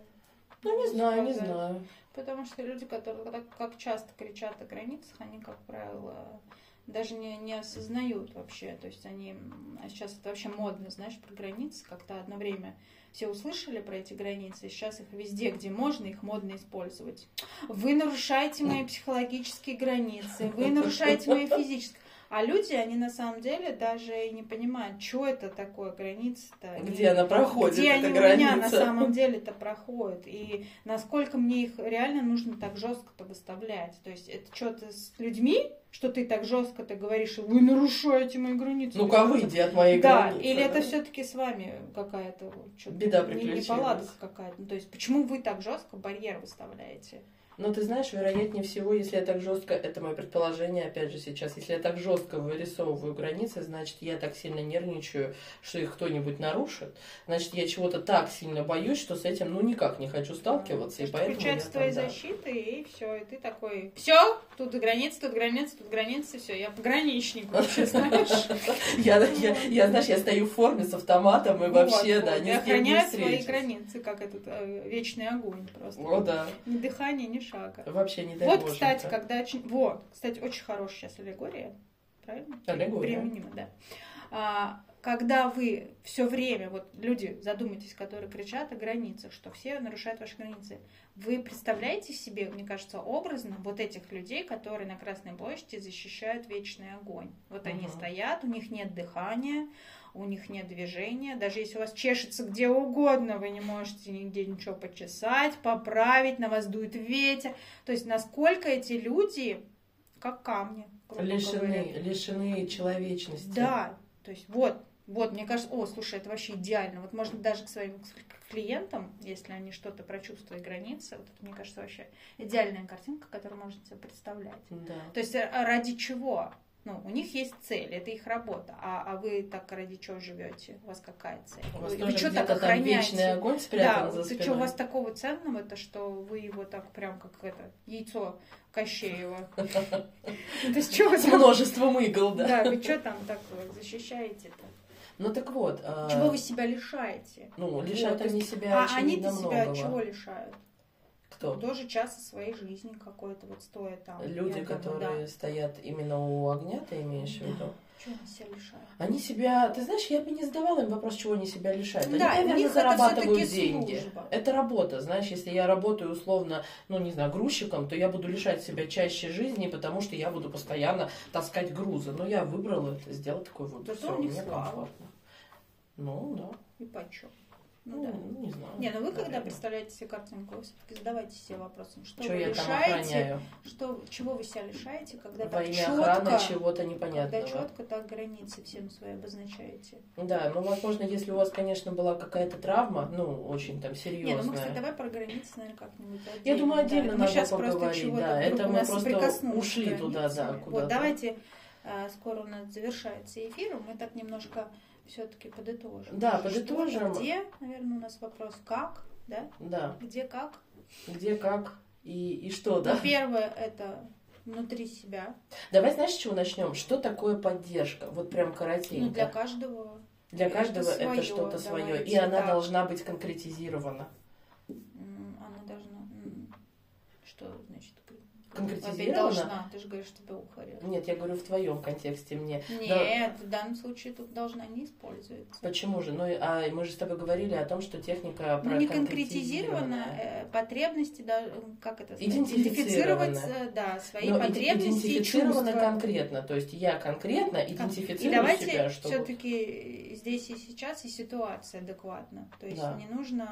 Ну, не знаю, не знаю. Потому что люди, которые так как часто кричат о границах, они, как правило, даже не, не осознают вообще. То есть они... А сейчас это вообще модно, знаешь, про границы. Как-то одно время все услышали про эти границы, и сейчас их везде, где можно, их модно использовать. Вы нарушаете мои психологические границы, вы нарушаете мои физические. А люди, они на самом деле даже и не понимают, что это такое граница-то. Где и она проходит, где эта они у меня на граница? самом деле-то проходят. И насколько мне их реально нужно так жестко-то выставлять. То есть это что-то с людьми, что ты так жестко-то говоришь, вы нарушаете мои границы. Ну-ка, выйди от моей Да, границы. или это да? все-таки с вами какая-то Беда не- неполадка какая-то. Ну, то есть почему вы так жестко барьер выставляете? Но ты знаешь, вероятнее всего, если я так жестко, это мое предположение, опять же сейчас, если я так жестко вырисовываю границы, значит, я так сильно нервничаю, что их кто-нибудь нарушит. Значит, я чего-то так сильно боюсь, что с этим, ну, никак не хочу сталкиваться, и Что поэтому включается твоей да. защиты, и все, и ты такой, все, тут границы, тут границы, тут границы, все, я пограничник вообще, *laughs* знаешь. Я, знаешь, я стою в форме с автоматом и вообще, да, и не охраняют свои границы, как этот э, вечный огонь просто. О, да. Ни дыхания, ни шага. Вообще не дай Вот, боженька. кстати, когда очень... Вот, кстати, очень хорошая сейчас аллегория, правильно? Аллегория. Применима, да. А, когда вы все время, вот люди, задумайтесь, которые кричат о границах, что все нарушают ваши границы, вы представляете себе, мне кажется, образно вот этих людей, которые на Красной площади защищают вечный огонь. Вот они Мгм. стоят, у них нет дыхания, у них нет движения. Даже если у вас чешется где угодно, вы не можете нигде ничего почесать, поправить, на вас дует ветер. То есть насколько эти люди как камни, Лишены, говоря. лишены человечности. Да, то есть вот, вот, мне кажется, о, слушай, это вообще идеально. Вот можно даже к своим клиентам, если они что-то прочувствуют границы, вот это, мне кажется, вообще идеальная картинка, которую можно себе представлять. Да. То есть э, ради чего? Ну, у них есть цель, это их работа. А, а вы так ради чего живете? У вас какая цель? У вас вы, чё где-то там вечный огонь Да, спрятан за вот спиной. что у вас такого ценного, то что вы его так прям как это яйцо Кощеева. Ну, То есть что вы множеством игл, да. Да, вы что там так защищаете-то? Ну так вот. а, Чего вы себя лишаете? Ну, лишают они себя А они-то себя чего лишают? Кто? Тоже часа своей жизни какой-то вот стоя там. Люди, Я думаю, которые стоят именно у огня, ты имеешь в Да. виду? Чего они себя лишают? Они себя, ты знаешь, я бы не задавала им вопрос, чего они себя лишают. Они, Да, у наверное, них это зарабатывают всё-таки деньги. служба. Это работа. Знаешь, если я работаю условно, ну, не знаю, грузчиком, то я буду лишать себя чаще жизни, потому что я буду постоянно таскать грузы. Но я выбрала это, сделала такой выбор. Зато них мне слава. комфортно. Ну, да. И почем? Ну, Ну, да. не знаю. Не, ну вы когда наверное. представляете себе картинку, вы все-таки задавайте себе вопросом, что Чё вы я лишаете, что, чего вы себя лишаете, когда Во так четко, чего-то когда непонятного. четко так границы всем свои обозначаете. Да, ну, возможно, если у вас, конечно, была какая-то травма, ну, очень там Не, ну серьезная. мы, кстати, давай про границы, наверное, как-нибудь отдельно. Я думаю, отдельно да. надо мы сейчас поговорить, да, это мы просто ушли туда, да, куда-то. Вот давайте, э, скоро у нас завершается эфир, мы так немножко все-таки подытожим. Да, Что, подытожим. Где, наверное, у нас вопрос, как, да? Да, Где, как? где, как и, и что, да? Ну, первое это внутри себя. Давай, знаешь, с чего начнем? Что такое поддержка? Вот прям Ну, коротенько. для каждого Для это каждого это, своё, что-то свое, и она так. должна быть конкретизирована. она должна... Что значит? Опять Конкретизирована? должна, ты же говоришь, что это ухаря. Нет, я говорю в твоем контексте мне. Нет, в данном случае тут должна не используется. Почему же? Ну, и- а мы же с тобой говорили о том, что техника Ну, не конкретизировано, э, потребности, да, как это сказать, идентифицировать, э, да, свои Но иде- потребности и чувства. конкретно. То есть я конкретно И идентифицирую давайте себя, все-таки здесь и сейчас и ситуация адекватна. То есть Да. не нужно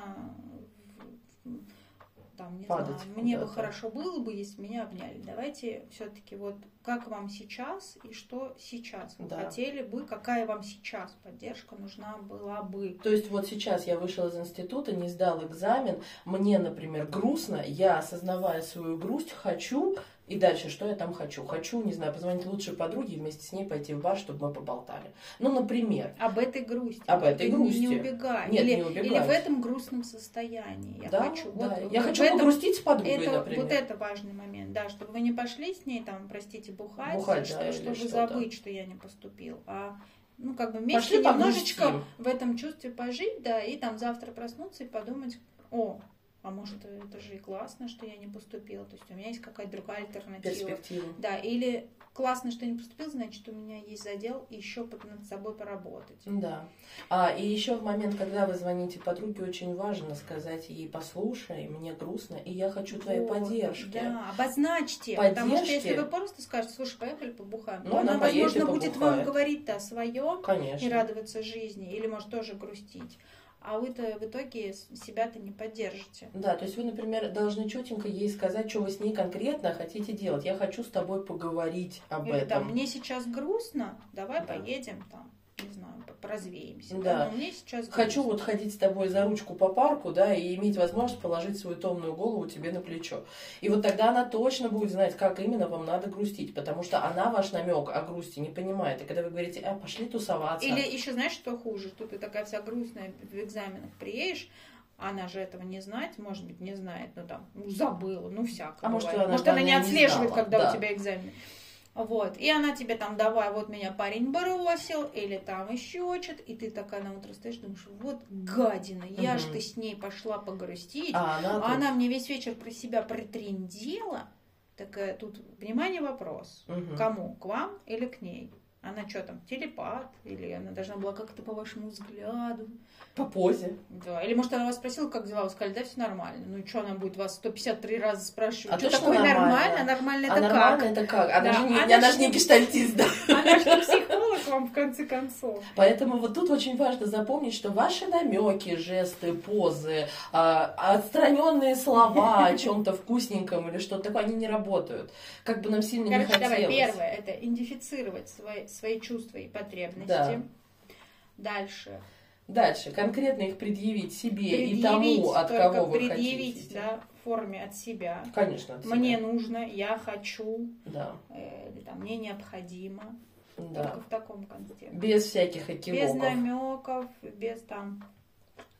там, не Падать знаю, мне бы хорошо было бы, если меня обняли. Давайте все-таки вот как вам сейчас и что сейчас вы Да. хотели бы, какая вам сейчас поддержка нужна была бы. То есть вот сейчас я вышел из института, не сдал экзамен, мне, например, грустно, я, осознавая свою грусть, хочу И дальше, что я там хочу? Хочу, не знаю, позвонить лучшей подруге и вместе с ней пойти в бар, чтобы мы поболтали. Ну, например. Об этой грусти. Об этой Ты грусти. Не, не убегай. Нет, или, не убегай. или в этом грустном состоянии. Я да, хочу. да. Вот, я вот хочу этом- погрустить с подругой, это, например. Вот это важный момент, да, чтобы вы не пошли с ней, там, простите, бухать, Бухать, что- да, чтобы что-то. забыть, что я не поступил, а ну, как бы вместе Пошли немножечко погрустим. в этом чувстве пожить, да, и там завтра проснуться и подумать, о, а может, это же и классно, что я не поступила, то есть у меня есть какая-то другая альтернатива. Перспективу. Да, или классно, что не поступил, значит, у меня есть задел еще над собой поработать. Да. А, и еще в момент, когда вы звоните подруге, очень важно сказать ей, послушай, мне грустно, и я хочу твоей Вот, поддержки. Да, обозначьте. Потому что Поддержки. если вы просто скажете, слушай, поехали побухаем, Ну, то она она, возможно, будет вам говорить-то о своем Конечно. и радоваться жизни, или может тоже грустить. А вы-то в итоге себя-то не поддержите. Да, то есть вы, например, должны четенько ей сказать, что вы с ней конкретно хотите делать. Я хочу с тобой поговорить об Или там, этом. мне сейчас грустно, давай Да. поедем там, не поразвеемся. Да. Но мне сейчас Хочу грустно. вот ходить с тобой за ручку по парку, да, и иметь возможность положить свою томную голову тебе на плечо. И вот тогда она точно будет знать, как именно вам надо грустить, потому что она ваш намек о грусти не понимает. И когда вы говорите, а, пошли тусоваться. Или еще знаешь, что хуже? Тут ты такая вся грустная в экзаменах приедешь, она же этого не знает, может быть, не знает, ну там, ну, забыла, ну всяко. А может, бывает. она может, она не не отслеживает, знала, когда да. у тебя экзамен. Вот. И она тебе там, давай, вот меня парень бросил, или там еще что-то, и ты такая на утро стоишь, думаешь, вот гадина, я ж Мгм. ты с ней пошла погрустить, А она, а она мне весь вечер про себя притрендела. Такая, тут, внимание, вопрос. Мгм. Кому? К вам или к ней? Она что там, телепат? Или она должна была как-то по вашему взгляду? по позе. Да. Или может она вас спросила, как дела? Вы сказали, да, все нормально. Ну и что она будет вас 153 раза спрашивать? А что такое нормально? нормально? Нормально а это нормально это как? Она Да, же не, она она же не гештальтист, да. как? Она же вам в конце концов. Поэтому вот тут очень важно запомнить, что ваши намеки, жесты, позы, а, отстраненные слова о *laughs* чем-то вкусненьком или что-то такое, они не работают. Как бы нам сильно не Короче, хотелось. давай, первое, это идентифицировать свои, свои чувства и потребности. Да. Дальше. Дальше, конкретно их предъявить себе и Предъявить, тому, от кого вы предъявить, хотите. да, в форме от себя. Конечно, от себя. Мне нужно, я хочу, Да, э, там, мне необходимо. Да. Только в таком контексте. Без всяких Без экивоков. намеков, без там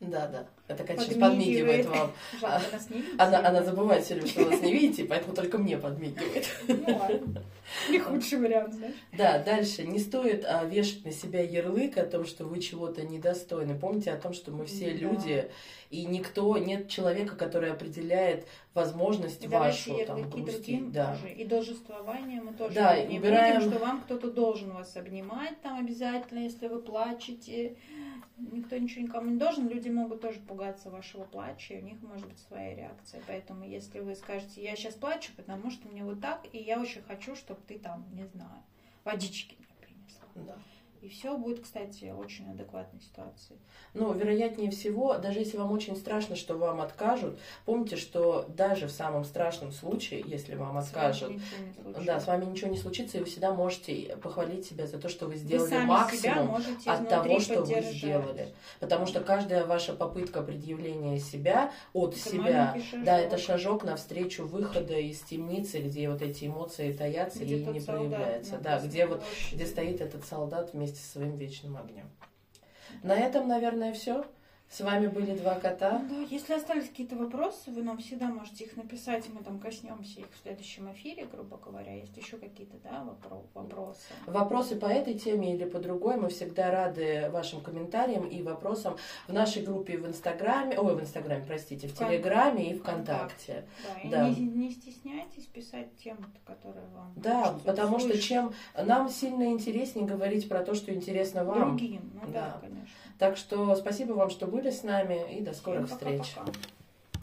Да, да. Это Катя сейчас подмигивает вам. *laughs* Жалко, нас не видите. Она, она забывает все время, что вы нас не видите, поэтому только мне подмигивает. Ну ладно. Не *laughs* худший вариант, знаешь. Да, дальше. Не стоит а, вешать на себя ярлык о том, что вы чего-то недостойны. Помните о том, что мы все Да. люди, и никто, нет человека, который определяет возможность И вашу там грустить. Да. тоже. И должествование мы тоже Да, не убираем- будем, что вам кто-то должен вас обнимать там обязательно, если вы плачете. Никто ничего никому не должен. Люди могут тоже пугаться вашего плача, и у них может быть своя реакция. Поэтому если вы скажете, я сейчас плачу, потому что мне вот так, и я очень хочу, чтобы ты там, не знаю, водички мне принесла. Да. И все будет, кстати, очень адекватной ситуацией. Ну, вероятнее всего, даже если вам очень страшно, что вам откажут, помните, что даже в самом страшном случае, если вам С откажут, да, с вами ничего не случится, и вы всегда можете похвалить себя за то, что вы Вы сделали сами себя максимум можете от того, что вы сделали. Потому что каждая ваша попытка предъявления себя от Это себя, шажок. да, это шажок навстречу выхода из темницы, где вот эти эмоции таятся Где и не проявляются. Да, где вот где стоит этот солдат вместе со своим вечным огнем. На этом, наверное, все. С вами были два кота. Да, если остались какие-то вопросы, вы нам всегда можете их написать, мы там коснемся их в следующем эфире, грубо говоря. Есть еще какие-то, да, вопро- вопросы. Вопросы по этой теме или по другой, мы всегда рады вашим комментариям и вопросам в нашей группе в Инстаграме, ой, в Инстаграме, простите, в Вкон- Телеграме и Вконтакте. ВКонтакте. Да, и Да. Не, не стесняйтесь писать тему, которая вам Да, хочется потому что услышать. чем нам сильно интереснее говорить про то, что интересно вам. другим, ну да, Да. конечно. Так что спасибо вам, что были с нами, и до скорых Всем встреч. пока-пока.